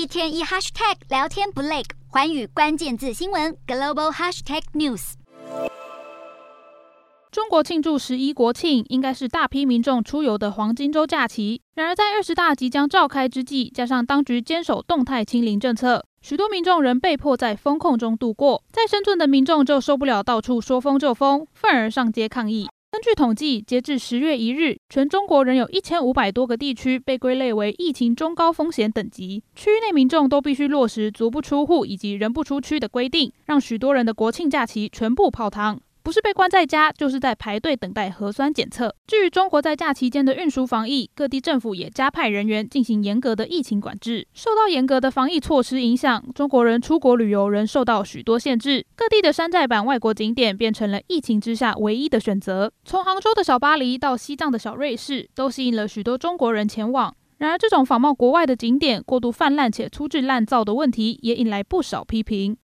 一天一 hashtag 聊天不累，寰宇关键字新闻 global hashtag news。中国庆祝十一国庆，应该是大批民众出游的黄金周假期。然而，在二十大即将召开之际，加上当局坚守动态清零政策，许多民众仍被迫在封控中度过。在深圳的民众就受不了到处说封就封，愤而上街抗议。根据统计，截至十月一日，全中国仍有一千五百多个地区被归类为疫情中高风险等级，区域内民众都必须落实足不出户以及人不出区的规定，让许多人的国庆假期全部泡汤。不是被关在家，就是在排队等待核酸检测。至于中国在假期间的运输防疫，各地政府也加派人员进行严格的疫情管制。受到严格的防疫措施影响，中国人出国旅游仍受到许多限制。各地的山寨版外国景点变成了疫情之下唯一的选择。从杭州的小巴黎到西藏的小瑞士，都吸引了许多中国人前往。然而，这种仿冒国外的景点过度泛滥且粗制滥造的问题，也引来不少批评。